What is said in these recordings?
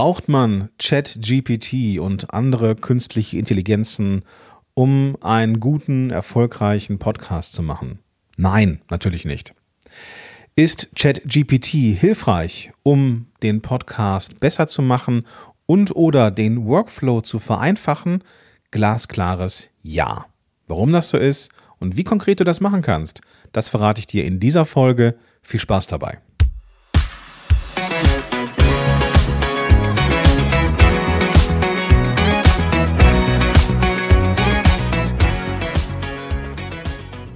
Braucht man ChatGPT und andere künstliche Intelligenzen, um einen guten, erfolgreichen Podcast zu machen? Nein, natürlich nicht. Ist ChatGPT hilfreich, um den Podcast besser zu machen und oder den Workflow zu vereinfachen? Glasklares Ja. Warum das so ist und wie konkret du das machen kannst, das verrate ich dir in dieser Folge. Viel Spaß dabei.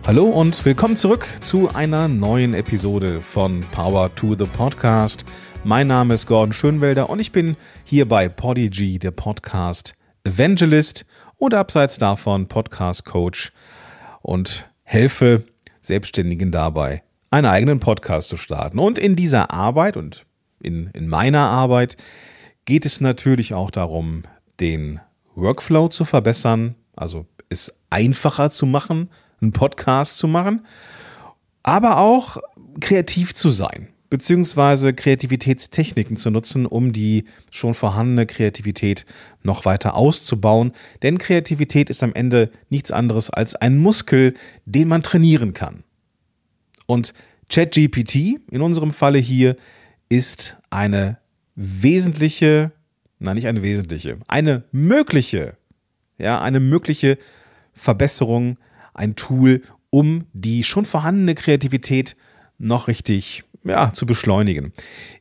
Hallo und willkommen zurück zu einer neuen Episode von Power to the Podcast. Mein Name ist Gordon Schönwelder und ich bin hier bei Podigy, der Podcast Evangelist oder abseits davon Podcast Coach und helfe Selbstständigen dabei, einen eigenen Podcast zu starten. Und in dieser Arbeit und in, in meiner Arbeit geht es natürlich auch darum, den Workflow zu verbessern, also es einfacher zu machen, einen Podcast zu machen, aber auch kreativ zu sein, beziehungsweise Kreativitätstechniken zu nutzen, um die schon vorhandene Kreativität noch weiter auszubauen. Denn Kreativität ist am Ende nichts anderes als ein Muskel, den man trainieren kann. Und ChatGPT, in unserem Falle hier, ist eine wesentliche, nein, nicht eine wesentliche, eine mögliche, ja, eine mögliche Verbesserung ein Tool, um die schon vorhandene Kreativität noch richtig ja, zu beschleunigen.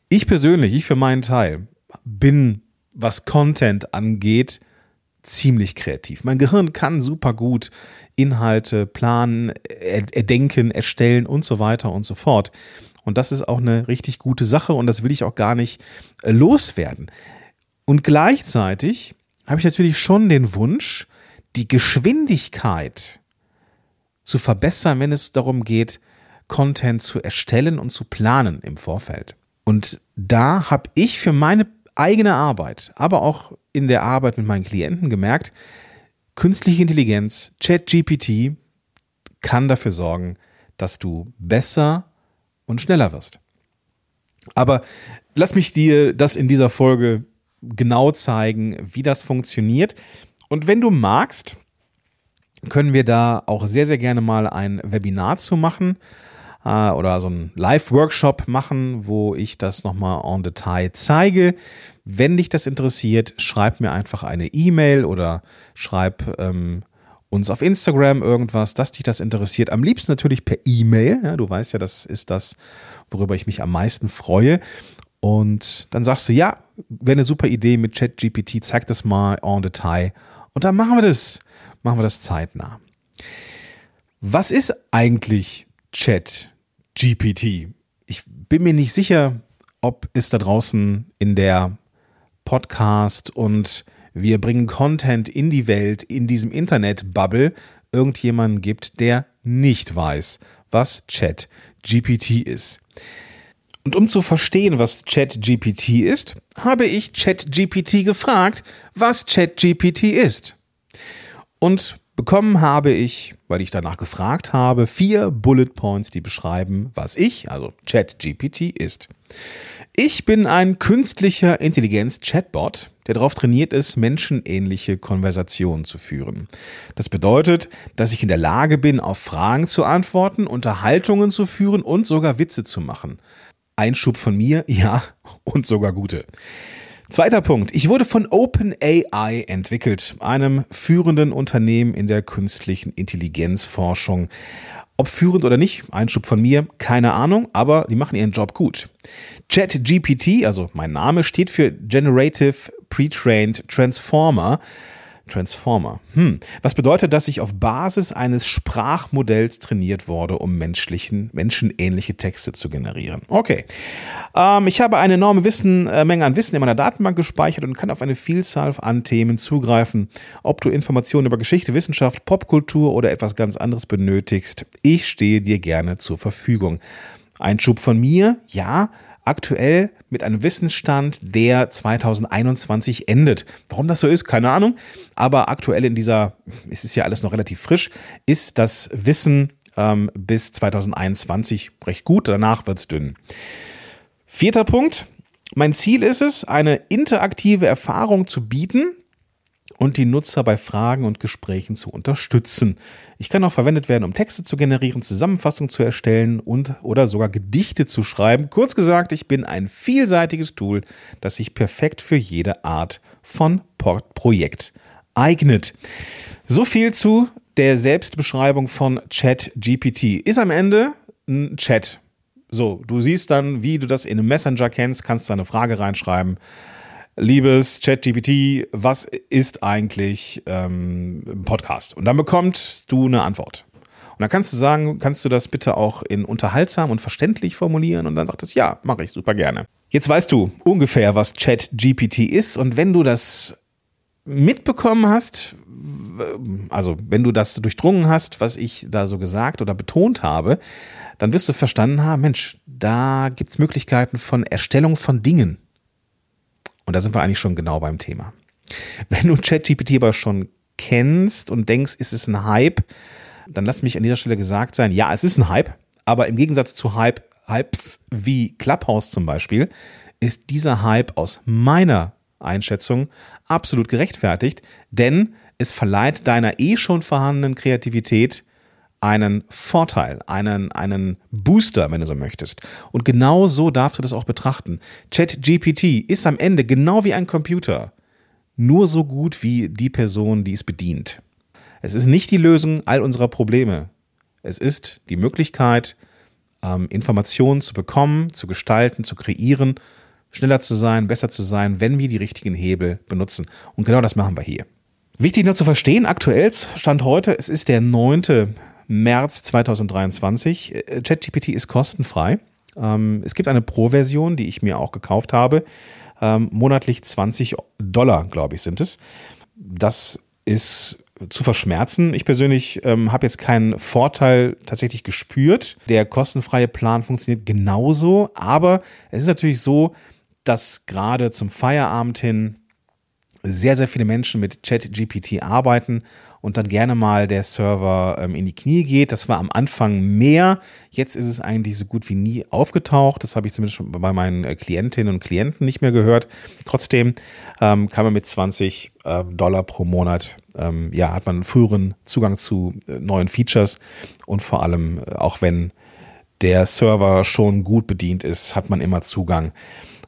Ich persönlich, ich für meinen Teil, bin, was Content angeht, ziemlich kreativ. Mein Gehirn kann super gut Inhalte planen, erdenken, erstellen und so weiter und so fort. Und das ist auch eine richtig gute Sache und das will ich auch gar nicht äh, loswerden. Und gleichzeitig habe ich natürlich schon den Wunsch, die Geschwindigkeit zu verbessern, wenn es darum geht, Content zu erstellen und zu planen im Vorfeld. Und da habe ich für meine eigene Arbeit, aber auch in der Arbeit mit meinen Klienten gemerkt, künstliche Intelligenz, ChatGPT kann dafür sorgen, dass du besser und schneller wirst. Aber lass mich dir das in dieser Folge genau zeigen, wie das funktioniert. Und wenn du magst, können wir da auch sehr, sehr gerne mal ein Webinar zu machen äh, oder so ein Live-Workshop machen, wo ich das nochmal en Detail zeige. Wenn dich das interessiert, schreib mir einfach eine E-Mail oder schreib ähm, uns auf Instagram irgendwas, dass dich das interessiert. Am liebsten natürlich per E-Mail. Ja, du weißt ja, das ist das, worüber ich mich am meisten freue. Und dann sagst du, ja, wäre eine super Idee mit ChatGPT, zeig das mal en Detail. Und dann machen wir das machen wir das zeitnah. Was ist eigentlich Chat GPT? Ich bin mir nicht sicher, ob es da draußen in der Podcast und wir bringen Content in die Welt, in diesem Internet-Bubble, irgendjemanden gibt, der nicht weiß, was Chat GPT ist. Und um zu verstehen, was Chat GPT ist, habe ich Chat GPT gefragt, was Chat GPT ist. Und bekommen habe ich, weil ich danach gefragt habe, vier Bullet Points, die beschreiben, was ich, also ChatGPT, ist. Ich bin ein künstlicher Intelligenz-Chatbot, der darauf trainiert ist, menschenähnliche Konversationen zu führen. Das bedeutet, dass ich in der Lage bin, auf Fragen zu antworten, Unterhaltungen zu führen und sogar Witze zu machen. Einschub von mir, ja, und sogar gute. Zweiter Punkt. Ich wurde von OpenAI entwickelt, einem führenden Unternehmen in der künstlichen Intelligenzforschung. Ob führend oder nicht, Einschub von mir, keine Ahnung, aber die machen ihren Job gut. ChatGPT, also mein Name, steht für Generative Pre-Trained Transformer. Transformer. Hm. Was bedeutet, dass ich auf Basis eines Sprachmodells trainiert wurde, um menschlichen, menschenähnliche Texte zu generieren. Okay. Ähm, ich habe eine enorme Wissen, äh, Menge an Wissen in meiner Datenbank gespeichert und kann auf eine Vielzahl an Themen zugreifen. Ob du Informationen über Geschichte, Wissenschaft, Popkultur oder etwas ganz anderes benötigst, ich stehe dir gerne zur Verfügung. Ein Schub von mir, ja, aktuell mit einem Wissensstand, der 2021 endet. Warum das so ist, keine Ahnung. Aber aktuell in dieser, es ist ja alles noch relativ frisch, ist das Wissen ähm, bis 2021 recht gut. Danach wird es dünn. Vierter Punkt. Mein Ziel ist es, eine interaktive Erfahrung zu bieten, und die Nutzer bei Fragen und Gesprächen zu unterstützen. Ich kann auch verwendet werden, um Texte zu generieren, Zusammenfassungen zu erstellen und oder sogar Gedichte zu schreiben. Kurz gesagt, ich bin ein vielseitiges Tool, das sich perfekt für jede Art von Projekt eignet. So viel zu der Selbstbeschreibung von ChatGPT. Ist am Ende ein Chat. So, du siehst dann, wie du das in einem Messenger kennst, kannst deine Frage reinschreiben liebes ChatGPT, was ist eigentlich ähm, Podcast? Und dann bekommst du eine Antwort. Und dann kannst du sagen, kannst du das bitte auch in unterhaltsam und verständlich formulieren? Und dann sagt es, ja, mache ich super gerne. Jetzt weißt du ungefähr, was ChatGPT ist. Und wenn du das mitbekommen hast, also wenn du das durchdrungen hast, was ich da so gesagt oder betont habe, dann wirst du verstanden haben, Mensch, da gibt es Möglichkeiten von Erstellung von Dingen. Und da sind wir eigentlich schon genau beim Thema. Wenn du ChatGPT aber schon kennst und denkst, ist es ein Hype, dann lass mich an dieser Stelle gesagt sein, ja, es ist ein Hype, aber im Gegensatz zu Hype, Hypes wie Clubhouse zum Beispiel, ist dieser Hype aus meiner Einschätzung absolut gerechtfertigt, denn es verleiht deiner eh schon vorhandenen Kreativität einen Vorteil, einen, einen Booster, wenn du so möchtest. Und genau so darfst du das auch betrachten. ChatGPT ist am Ende genau wie ein Computer, nur so gut wie die Person, die es bedient. Es ist nicht die Lösung all unserer Probleme. Es ist die Möglichkeit, ähm, Informationen zu bekommen, zu gestalten, zu kreieren, schneller zu sein, besser zu sein, wenn wir die richtigen Hebel benutzen. Und genau das machen wir hier. Wichtig noch zu verstehen, aktuell Stand heute, es ist der 9. März 2023. Äh, ChatGPT ist kostenfrei. Ähm, es gibt eine Pro-Version, die ich mir auch gekauft habe. Ähm, monatlich 20 Dollar, glaube ich, sind es. Das ist zu verschmerzen. Ich persönlich ähm, habe jetzt keinen Vorteil tatsächlich gespürt. Der kostenfreie Plan funktioniert genauso, aber es ist natürlich so, dass gerade zum Feierabend hin sehr, sehr viele Menschen mit ChatGPT arbeiten und dann gerne mal der Server ähm, in die Knie geht. Das war am Anfang mehr. Jetzt ist es eigentlich so gut wie nie aufgetaucht. Das habe ich zumindest schon bei meinen äh, Klientinnen und Klienten nicht mehr gehört. Trotzdem ähm, kann man mit 20 äh, Dollar pro Monat, ähm, ja, hat man einen früheren Zugang zu äh, neuen Features und vor allem, äh, auch wenn der Server schon gut bedient ist, hat man immer Zugang.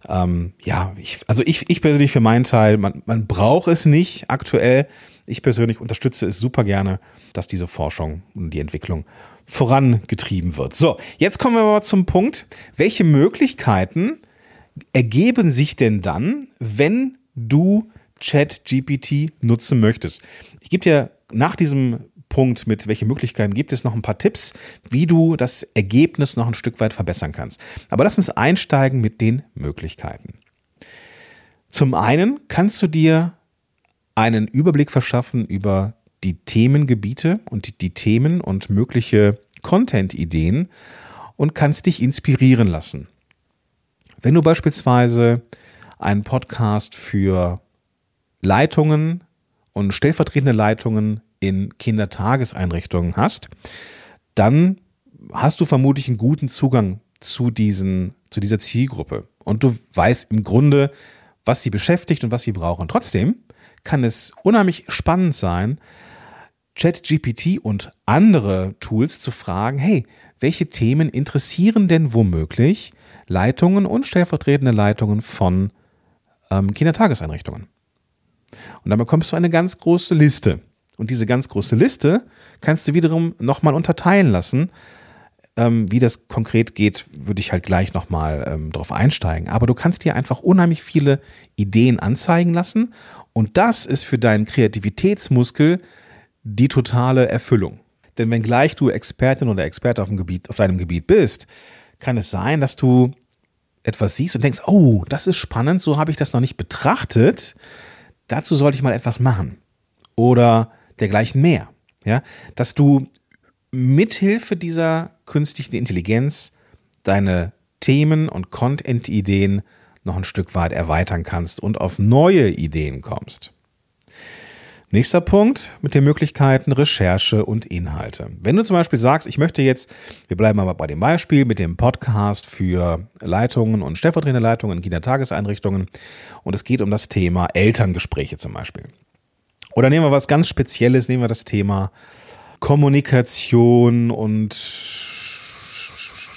Ähm, ja, ich, also ich, ich persönlich für meinen Teil, man, man braucht es nicht aktuell. Ich persönlich unterstütze es super gerne, dass diese Forschung und die Entwicklung vorangetrieben wird. So, jetzt kommen wir mal zum Punkt. Welche Möglichkeiten ergeben sich denn dann, wenn du ChatGPT nutzen möchtest? Ich gebe dir nach diesem Punkt mit, welche Möglichkeiten gibt es, noch ein paar Tipps, wie du das Ergebnis noch ein Stück weit verbessern kannst. Aber lass uns einsteigen mit den Möglichkeiten. Zum einen kannst du dir einen Überblick verschaffen über die Themengebiete und die, die Themen und mögliche Content-Ideen und kannst dich inspirieren lassen. Wenn du beispielsweise einen Podcast für Leitungen und stellvertretende Leitungen in Kindertageseinrichtungen hast, dann hast du vermutlich einen guten Zugang zu, diesen, zu dieser Zielgruppe. Und du weißt im Grunde, was sie beschäftigt und was sie brauchen. Trotzdem kann es unheimlich spannend sein, ChatGPT und andere Tools zu fragen, hey, welche Themen interessieren denn womöglich Leitungen und stellvertretende Leitungen von ähm, Kindertageseinrichtungen? Und dann bekommst du eine ganz große Liste. Und diese ganz große Liste kannst du wiederum nochmal unterteilen lassen. Ähm, wie das konkret geht, würde ich halt gleich nochmal ähm, drauf einsteigen. Aber du kannst dir einfach unheimlich viele Ideen anzeigen lassen und das ist für deinen Kreativitätsmuskel die totale Erfüllung. Denn wenn gleich du Expertin oder Experte auf, dem Gebiet, auf deinem Gebiet bist, kann es sein, dass du etwas siehst und denkst, oh, das ist spannend, so habe ich das noch nicht betrachtet. Dazu sollte ich mal etwas machen. Oder dergleichen mehr. Ja, dass du mithilfe dieser künstlichen Intelligenz deine Themen und Content-Ideen noch ein Stück weit erweitern kannst und auf neue Ideen kommst. Nächster Punkt mit den Möglichkeiten Recherche und Inhalte. Wenn du zum Beispiel sagst, ich möchte jetzt, wir bleiben aber bei dem Beispiel mit dem Podcast für Leitungen und Stellvertreterleitungen in Kindertageseinrichtungen und es geht um das Thema Elterngespräche zum Beispiel. Oder nehmen wir was ganz Spezielles, nehmen wir das Thema Kommunikation und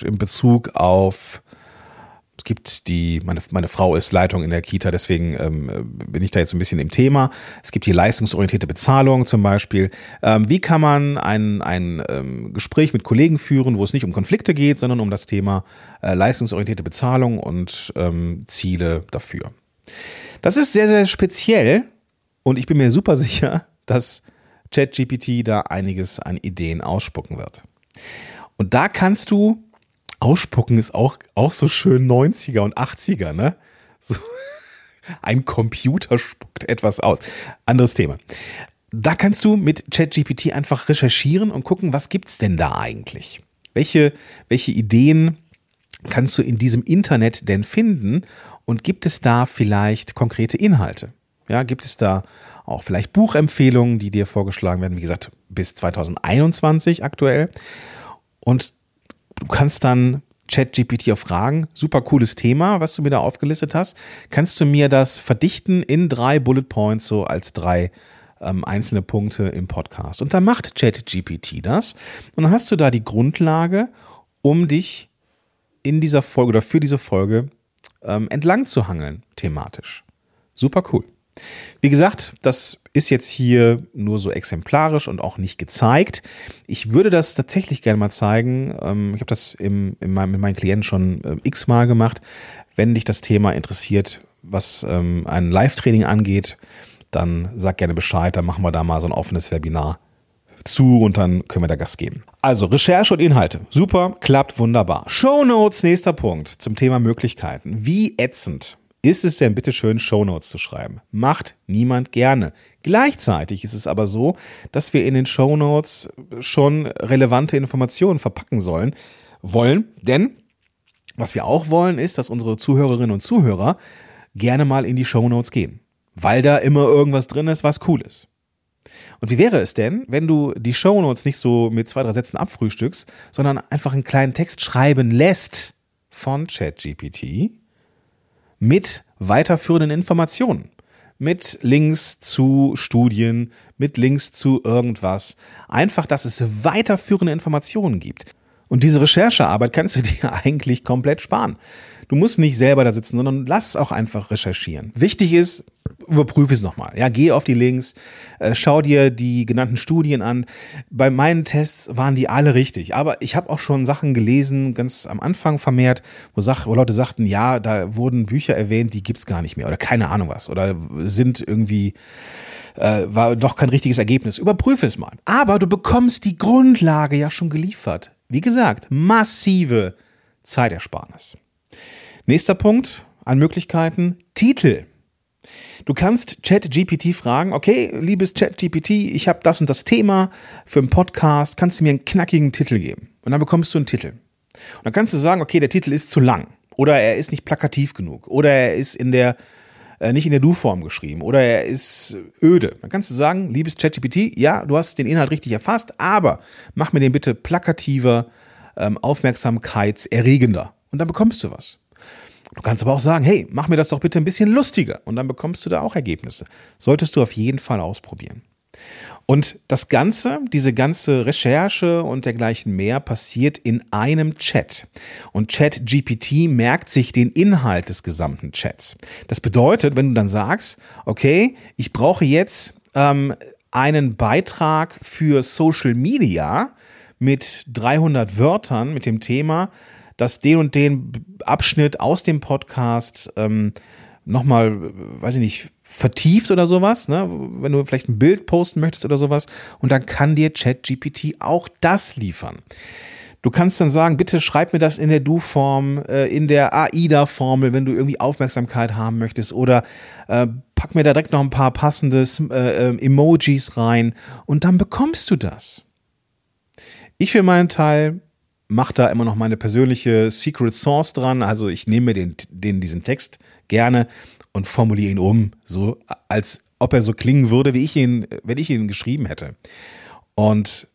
in Bezug auf es gibt die, meine, meine Frau ist Leitung in der Kita, deswegen ähm, bin ich da jetzt ein bisschen im Thema. Es gibt die leistungsorientierte Bezahlung zum Beispiel. Ähm, wie kann man ein, ein ähm, Gespräch mit Kollegen führen, wo es nicht um Konflikte geht, sondern um das Thema äh, leistungsorientierte Bezahlung und ähm, Ziele dafür? Das ist sehr, sehr speziell und ich bin mir super sicher, dass ChatGPT da einiges an Ideen ausspucken wird. Und da kannst du Ausspucken ist auch, auch so schön 90er und 80er, ne? So, ein Computer spuckt etwas aus. Anderes Thema. Da kannst du mit ChatGPT einfach recherchieren und gucken, was gibt's denn da eigentlich? Welche, welche Ideen kannst du in diesem Internet denn finden? Und gibt es da vielleicht konkrete Inhalte? Ja, gibt es da auch vielleicht Buchempfehlungen, die dir vorgeschlagen werden? Wie gesagt, bis 2021 aktuell. Und du kannst dann ChatGPT auf Fragen, super cooles Thema, was du mir da aufgelistet hast. Kannst du mir das verdichten in drei Bullet Points, so als drei ähm, einzelne Punkte im Podcast? Und dann macht ChatGPT das. Und dann hast du da die Grundlage, um dich in dieser Folge oder für diese Folge ähm, entlang zu hangeln, thematisch. Super cool. Wie gesagt, das ist jetzt hier nur so exemplarisch und auch nicht gezeigt. Ich würde das tatsächlich gerne mal zeigen. Ähm, ich habe das im, in meinem, mit meinen Klienten schon äh, x-mal gemacht. Wenn dich das Thema interessiert, was ähm, ein Live-Training angeht, dann sag gerne Bescheid. Dann machen wir da mal so ein offenes Webinar zu und dann können wir da Gas geben. Also Recherche und Inhalte. Super, klappt wunderbar. Show Notes, nächster Punkt zum Thema Möglichkeiten. Wie ätzend ist es denn bitte schön, Shownotes zu schreiben? Macht niemand gerne. Gleichzeitig ist es aber so, dass wir in den Shownotes schon relevante Informationen verpacken sollen, wollen, denn was wir auch wollen, ist, dass unsere Zuhörerinnen und Zuhörer gerne mal in die Shownotes gehen, weil da immer irgendwas drin ist, was cool ist. Und wie wäre es denn, wenn du die Shownotes nicht so mit zwei, drei Sätzen abfrühstückst, sondern einfach einen kleinen Text schreiben lässt von ChatGPT, mit weiterführenden Informationen. Mit Links zu Studien, mit Links zu irgendwas. Einfach, dass es weiterführende Informationen gibt. Und diese Recherchearbeit kannst du dir eigentlich komplett sparen. Du musst nicht selber da sitzen, sondern lass auch einfach recherchieren. Wichtig ist, überprüfe es nochmal. Ja, geh auf die Links, äh, schau dir die genannten Studien an. Bei meinen Tests waren die alle richtig. Aber ich habe auch schon Sachen gelesen, ganz am Anfang vermehrt, wo, Sach wo Leute sagten, ja, da wurden Bücher erwähnt, die gibt's gar nicht mehr oder keine Ahnung was oder sind irgendwie äh, war doch kein richtiges Ergebnis. Überprüfe es mal. Aber du bekommst die Grundlage ja schon geliefert. Wie gesagt, massive Zeitersparnis. Nächster Punkt an Möglichkeiten, Titel. Du kannst ChatGPT fragen, okay, liebes ChatGPT, ich habe das und das Thema für einen Podcast, kannst du mir einen knackigen Titel geben? Und dann bekommst du einen Titel. Und dann kannst du sagen, okay, der Titel ist zu lang oder er ist nicht plakativ genug oder er ist in der äh, nicht in der Du-Form geschrieben oder er ist öde. Dann kannst du sagen, liebes ChatGPT, ja, du hast den Inhalt richtig erfasst, aber mach mir den bitte plakativer, ähm, aufmerksamkeitserregender. Und dann bekommst du was. Du kannst aber auch sagen, hey, mach mir das doch bitte ein bisschen lustiger und dann bekommst du da auch Ergebnisse. Solltest du auf jeden Fall ausprobieren. Und das Ganze, diese ganze Recherche und dergleichen mehr passiert in einem Chat. Und ChatGPT merkt sich den Inhalt des gesamten Chats. Das bedeutet, wenn du dann sagst, okay, ich brauche jetzt ähm, einen Beitrag für Social Media mit 300 Wörtern mit dem Thema, dass den und den Abschnitt aus dem Podcast ähm, nochmal, weiß ich nicht, vertieft oder sowas, ne? wenn du vielleicht ein Bild posten möchtest oder sowas. Und dann kann dir ChatGPT auch das liefern. Du kannst dann sagen, bitte schreib mir das in der Du-Form, äh, in der AIDA-Formel, wenn du irgendwie Aufmerksamkeit haben möchtest. Oder äh, pack mir da direkt noch ein paar passende äh, äh, Emojis rein und dann bekommst du das. Ich für meinen Teil mache da immer noch meine persönliche Secret Source dran. Also ich nehme den, den, diesen Text gerne und formuliere ihn um, so als ob er so klingen würde, wie ich ihn, wenn ich ihn geschrieben hätte. Und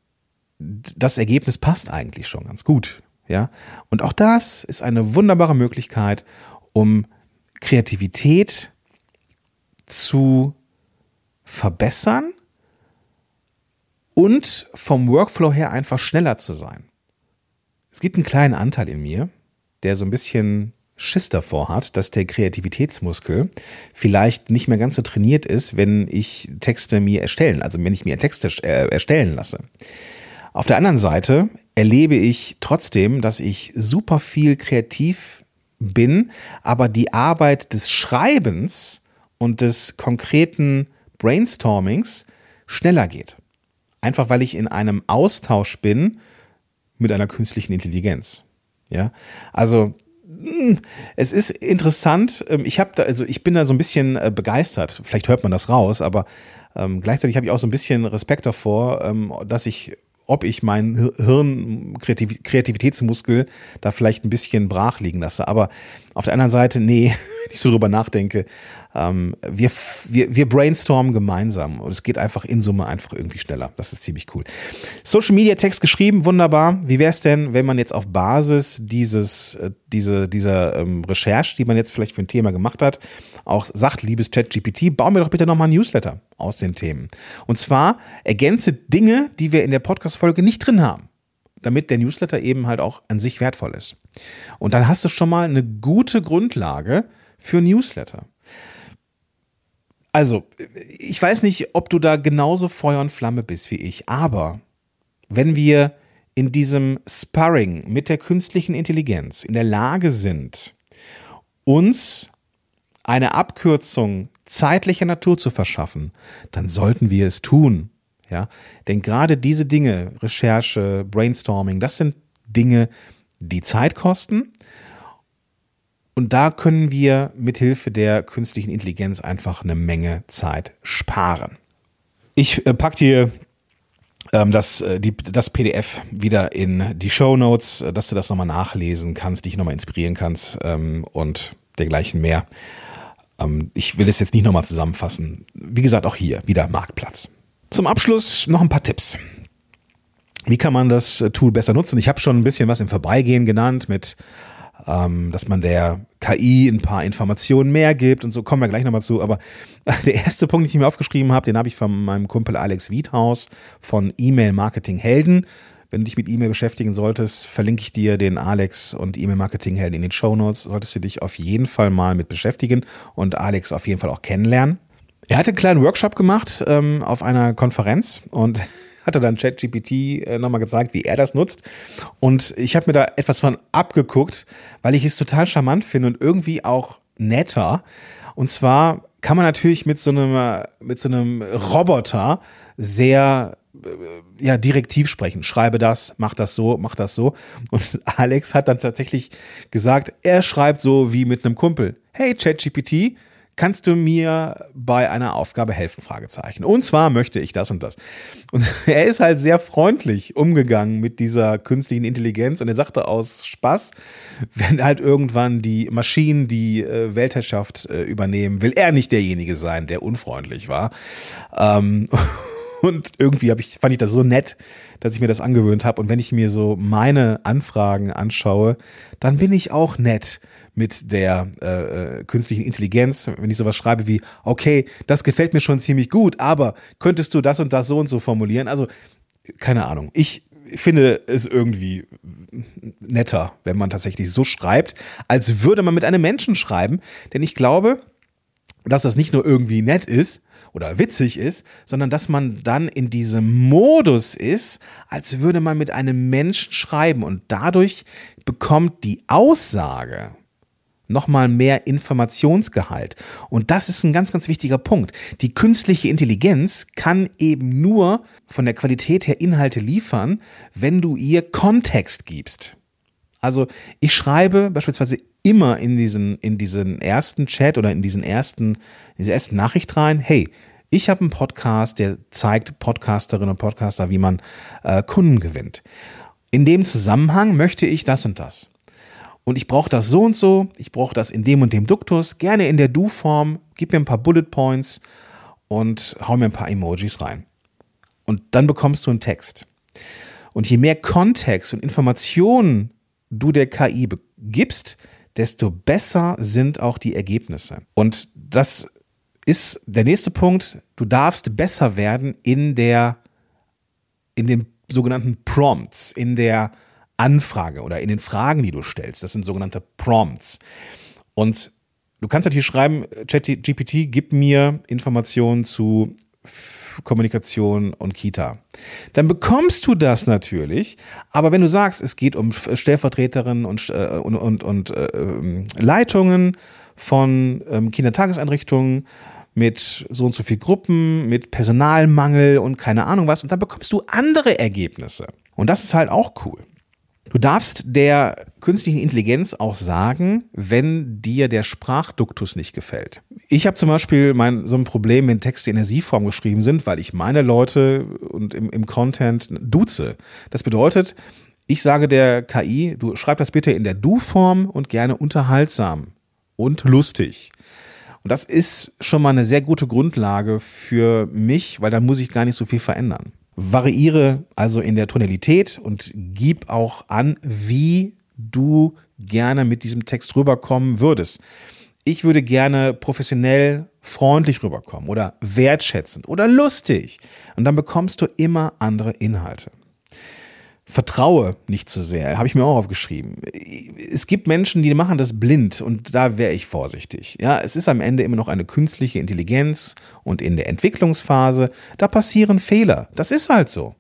das Ergebnis passt eigentlich schon ganz gut. Ja, und auch das ist eine wunderbare Möglichkeit, um Kreativität zu verbessern und vom Workflow her einfach schneller zu sein. Es gibt einen kleinen Anteil in mir, der so ein bisschen Schiss davor hat, dass der Kreativitätsmuskel vielleicht nicht mehr ganz so trainiert ist, wenn ich Texte mir erstellen, also wenn ich mir Texte äh, erstellen lasse. Auf der anderen Seite erlebe ich trotzdem, dass ich super viel kreativ bin, aber die Arbeit des Schreibens und des konkreten Brainstormings schneller geht. Einfach weil ich in einem Austausch bin mit einer künstlichen Intelligenz. Ja, also es ist interessant. Ähm, ich habe da, also ich bin da so ein bisschen äh, begeistert. Vielleicht hört man das raus, aber ähm, gleichzeitig habe ich auch so ein bisschen Respekt davor, ähm, dass ich ob ich meinen Hirn, Kreativitätsmuskel da vielleicht ein bisschen brach liegen lasse. Aber auf der anderen Seite, nee, ich so drüber nachdenke, ähm, wir, wir, wir brainstormen gemeinsam und es geht einfach in Summe einfach irgendwie schneller. Das ist ziemlich cool. Social Media Text geschrieben, wunderbar. Wie wäre es denn, wenn man jetzt auf Basis dieses, äh, diese, dieser ähm, Recherche, die man jetzt vielleicht für ein Thema gemacht hat, auch sagt, liebes ChatGPT, bauen wir doch bitte nochmal ein Newsletter aus den Themen. Und zwar ergänze Dinge, die wir in der Podcast-Folge nicht drin haben damit der Newsletter eben halt auch an sich wertvoll ist. Und dann hast du schon mal eine gute Grundlage für Newsletter. Also, ich weiß nicht, ob du da genauso Feuer und Flamme bist wie ich, aber wenn wir in diesem Sparring mit der künstlichen Intelligenz in der Lage sind, uns eine Abkürzung zeitlicher Natur zu verschaffen, dann sollten wir es tun. Ja, denn gerade diese Dinge, Recherche, Brainstorming, das sind Dinge, die Zeit kosten und da können wir mithilfe der künstlichen Intelligenz einfach eine Menge Zeit sparen. Ich äh, packe dir ähm, das, äh, die, das PDF wieder in die Show Notes, äh, dass du das nochmal nachlesen kannst, dich nochmal inspirieren kannst ähm, und dergleichen mehr. Ähm, ich will es jetzt nicht nochmal zusammenfassen. Wie gesagt, auch hier wieder Marktplatz. Zum Abschluss noch ein paar Tipps. Wie kann man das äh, Tool besser nutzen? Ich habe schon ein bisschen was im Vorbeigehen genannt mit ähm, dass man der KI ein paar Informationen mehr gibt und so kommen wir gleich nochmal zu. Aber der erste Punkt, den ich mir aufgeschrieben habe, den habe ich von meinem Kumpel Alex Wiethaus von E-Mail Marketing Helden. Wenn du dich mit E-Mail beschäftigen solltest, verlinke ich dir den Alex und E-Mail Marketing Helden in den Show Notes. Solltest du dich auf jeden Fall mal mit beschäftigen und Alex auf jeden Fall auch kennenlernen. Er hatte einen kleinen Workshop gemacht ähm, auf einer Konferenz und hat er dann ChatGPT äh, nochmal gezeigt, wie er das nutzt. Und ich habe mir da etwas von abgeguckt, weil ich es total charmant finde und irgendwie auch netter. Und zwar kann man natürlich mit so einem, mit so einem Roboter sehr äh, ja, direktiv sprechen. Schreibe das, mach das so, mach das so. Und Alex hat dann tatsächlich gesagt, er schreibt so wie mit einem Kumpel. Hey, ChatGPT, kannst du mir bei einer Aufgabe helfen? Fragezeichen. Und zwar möchte ich das und das. Und er ist halt sehr freundlich umgegangen mit dieser künstlichen Intelligenz und er sagte aus Spaß, wenn halt irgendwann die Maschinen die äh, Weltherrschaft äh, übernehmen, will er nicht derjenige sein, der unfreundlich war. Ähm, und irgendwie ich, fand ich das so nett, dass ich mir das angewöhnt habe. Und wenn ich mir so meine Anfragen anschaue, dann bin ich auch nett mit der äh, äh, künstlichen Intelligenz, wenn ich sowas schreibe wie, okay, das gefällt mir schon ziemlich gut, aber könntest du das und das so und so formulieren? Also, keine Ahnung. Ich finde es irgendwie netter, wenn man tatsächlich so schreibt, als würde man mit einem Menschen schreiben. Denn ich glaube, dass das nicht nur irgendwie nett ist oder witzig ist, sondern dass man dann in diesem Modus ist, als würde man mit einem Menschen schreiben und dadurch bekommt die Aussage, nochmal mehr Informationsgehalt. Und das ist ein ganz, ganz wichtiger Punkt. Die künstliche Intelligenz kann eben nur von der Qualität her Inhalte liefern, wenn du ihr Kontext gibst. Also ich schreibe beispielsweise immer in diesen, in diesen ersten Chat oder in diesen ersten, diese erste Nachricht rein, hey, ich habe einen Podcast, der zeigt Podcasterinnen und Podcaster, wie man äh, Kunden gewinnt. In dem Zusammenhang möchte ich das und das und ich brauche das so und so, ich brauche das in dem und dem Duktus, gerne in der Du-Form, gib mir ein paar Bullet Points und hau mir ein paar Emojis rein. Und dann bekommst du einen Text. Und je mehr Kontext und Informationen du der KI gibst, desto besser sind auch die Ergebnisse. Und das ist der nächste Punkt. Du darfst besser werden in der, in den sogenannten Prompts, in der Anfrage oder in den Fragen, die du stellst. Das sind sogenannte Prompts. Und du kannst natürlich schreiben, ChatGPT, gib mir Informationen zu Kommunikation und Kita. Dann bekommst du das natürlich, aber wenn du sagst, es geht um Stellvertreterinnen und, äh, und, und, und äh, ähm, Leitungen von ähm, Kindertageseinrichtungen mit so und so viel Gruppen, mit Personalmangel und keine Ahnung was, und dann bekommst du andere Ergebnisse. Und das ist halt auch cool. Du darfst der künstlichen Intelligenz auch sagen, wenn dir der Sprachduktus nicht gefällt. Ich habe zum Beispiel mein, so ein Problem, wenn Texte in der Sie-Form geschrieben sind, weil ich meine Leute und im, im Content duze. Das bedeutet, ich sage der KI, du schreib das bitte in der Du-Form und gerne unterhaltsam und lustig. Und das ist schon mal eine sehr gute Grundlage für mich, weil dann muss ich gar nicht so viel verändern. Variiere also in der Tonalität und gib auch an, wie du gerne mit diesem Text rüberkommen würdest. Ich würde gerne professionell freundlich rüberkommen oder wertschätzend oder lustig. Und dann bekommst du immer andere Inhalte. Vertraue nicht zu sehr, habe ich mir auch aufgeschrieben. Es gibt Menschen, die machen das blind und da wäre ich vorsichtig. Ja, es ist am Ende immer noch eine künstliche Intelligenz und in der Entwicklungsphase, da passieren Fehler. Das ist halt so.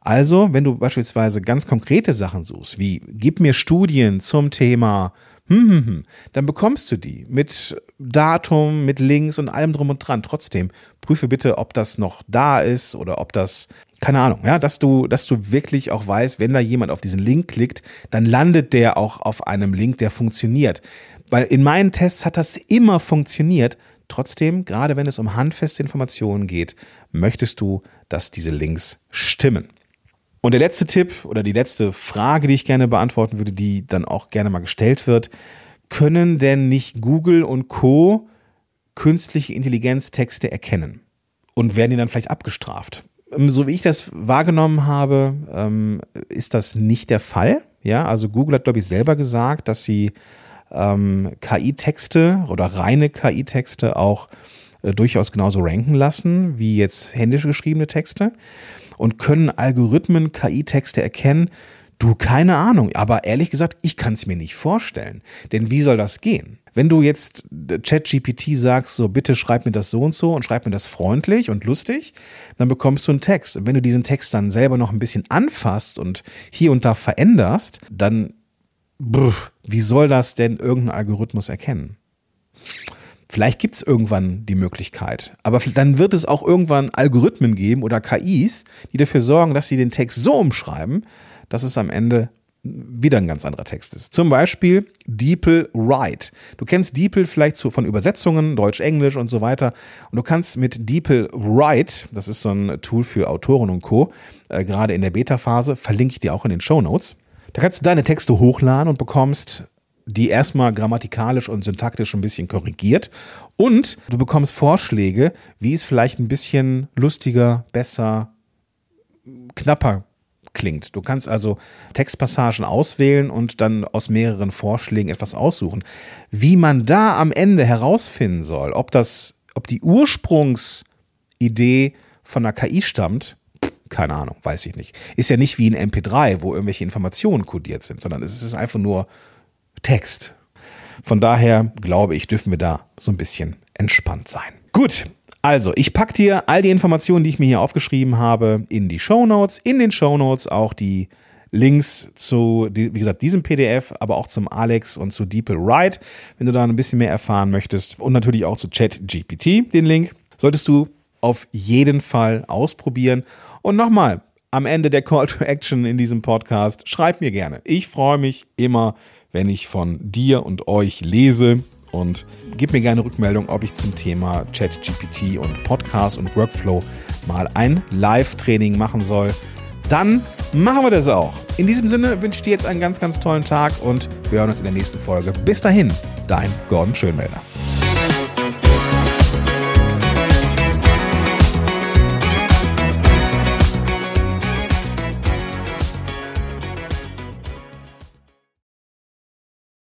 Also, wenn du beispielsweise ganz konkrete Sachen suchst, wie gib mir Studien zum Thema hm, hm, hm, dann bekommst du die mit Datum, mit Links und allem drum und dran. Trotzdem prüfe bitte, ob das noch da ist oder ob das keine Ahnung, ja, dass du, dass du wirklich auch weißt, wenn da jemand auf diesen Link klickt, dann landet der auch auf einem Link, der funktioniert. Weil in meinen Tests hat das immer funktioniert. Trotzdem, gerade wenn es um handfeste Informationen geht, möchtest du, dass diese Links stimmen. Und der letzte Tipp oder die letzte Frage, die ich gerne beantworten würde, die dann auch gerne mal gestellt wird, können denn nicht Google und Co künstliche Intelligenztexte erkennen? Und werden die dann vielleicht abgestraft? Ähm, so wie ich das wahrgenommen habe, ähm, ist das nicht der Fall. Ja, also Google hat, glaube ich, selber gesagt, dass sie ähm, KI-Texte oder reine KI-Texte auch äh, durchaus genauso ranken lassen wie jetzt händisch geschriebene Texte und können Algorithmen KI-Texte erkennen? Du, keine Ahnung. Aber ehrlich gesagt, ich kann es mir nicht vorstellen. Denn wie soll das gehen? Wenn du jetzt ChatGPT sagst, so bitte schreib mir das so und so und schreib mir das freundlich und lustig, dann bekommst du einen Text. Und wenn du diesen Text dann selber noch ein bisschen anfasst und hier und da veränderst, dann, brr, wie soll das denn irgendein Algorithmus erkennen? Vielleicht gibt es irgendwann die Möglichkeit. Aber dann wird es auch irgendwann Algorithmen geben oder KIs, die dafür sorgen, dass sie den Text so umschreiben, dass es am Ende wieder ein ganz anderer Text ist. Zum Beispiel DeepL Write. Du kennst DeepL vielleicht von Übersetzungen, Deutsch, Englisch und so weiter. Und du kannst mit DeepL Write, das ist so ein Tool für Autoren und Co., äh, gerade in der Beta-Phase, verlinke ich dir auch in den Show Notes. Da kannst du deine Texte hochladen und bekommst die erstmal grammatikalisch und syntaktisch ein bisschen korrigiert. Und du bekommst Vorschläge, wie es vielleicht ein bisschen lustiger, besser, knapper klingt. Du kannst also Textpassagen auswählen und dann aus mehreren Vorschlägen etwas aussuchen. Wie man da am Ende herausfinden soll, ob das, ob die Ursprungsidee von der KI stammt, keine Ahnung, weiß ich nicht. Ist ja nicht wie ein MP3, wo irgendwelche Informationen kodiert sind, sondern es ist einfach nur Text. Von daher glaube ich, dürfen wir da so ein bisschen entspannt sein. Gut, also ich packe dir all die Informationen, die ich mir hier aufgeschrieben habe, in die Show Notes. In den Show Notes auch die Links zu, wie gesagt, diesem PDF, aber auch zum Alex und zu DeepL Write, wenn du da ein bisschen mehr erfahren möchtest. Und natürlich auch zu ChatGPT, den Link. Solltest du auf jeden Fall ausprobieren. Und nochmal, am Ende der Call to Action in diesem Podcast, schreib mir gerne. Ich freue mich immer, wenn ich von dir und euch lese. Und gib mir gerne Rückmeldung, ob ich zum Thema ChatGPT und Podcast und Workflow mal ein Live-Training machen soll. Dann machen wir das auch. In diesem Sinne wünsche ich dir jetzt einen ganz, ganz tollen Tag und wir hören uns in der nächsten Folge. Bis dahin, dein Gordon Schönmelder.